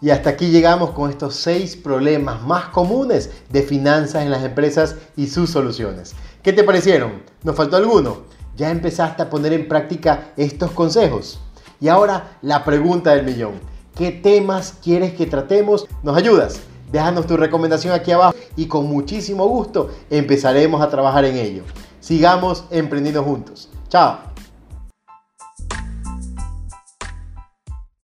Y hasta aquí llegamos con estos seis problemas más comunes de finanzas en las empresas y sus soluciones. ¿Qué te parecieron? ¿Nos faltó alguno? ¿Ya empezaste a poner en práctica estos consejos? Y ahora la pregunta del millón. ¿Qué temas quieres que tratemos? ¿Nos ayudas? Déjanos tu recomendación aquí abajo y con muchísimo gusto empezaremos a trabajar en ello. Sigamos emprendiendo juntos. Chao.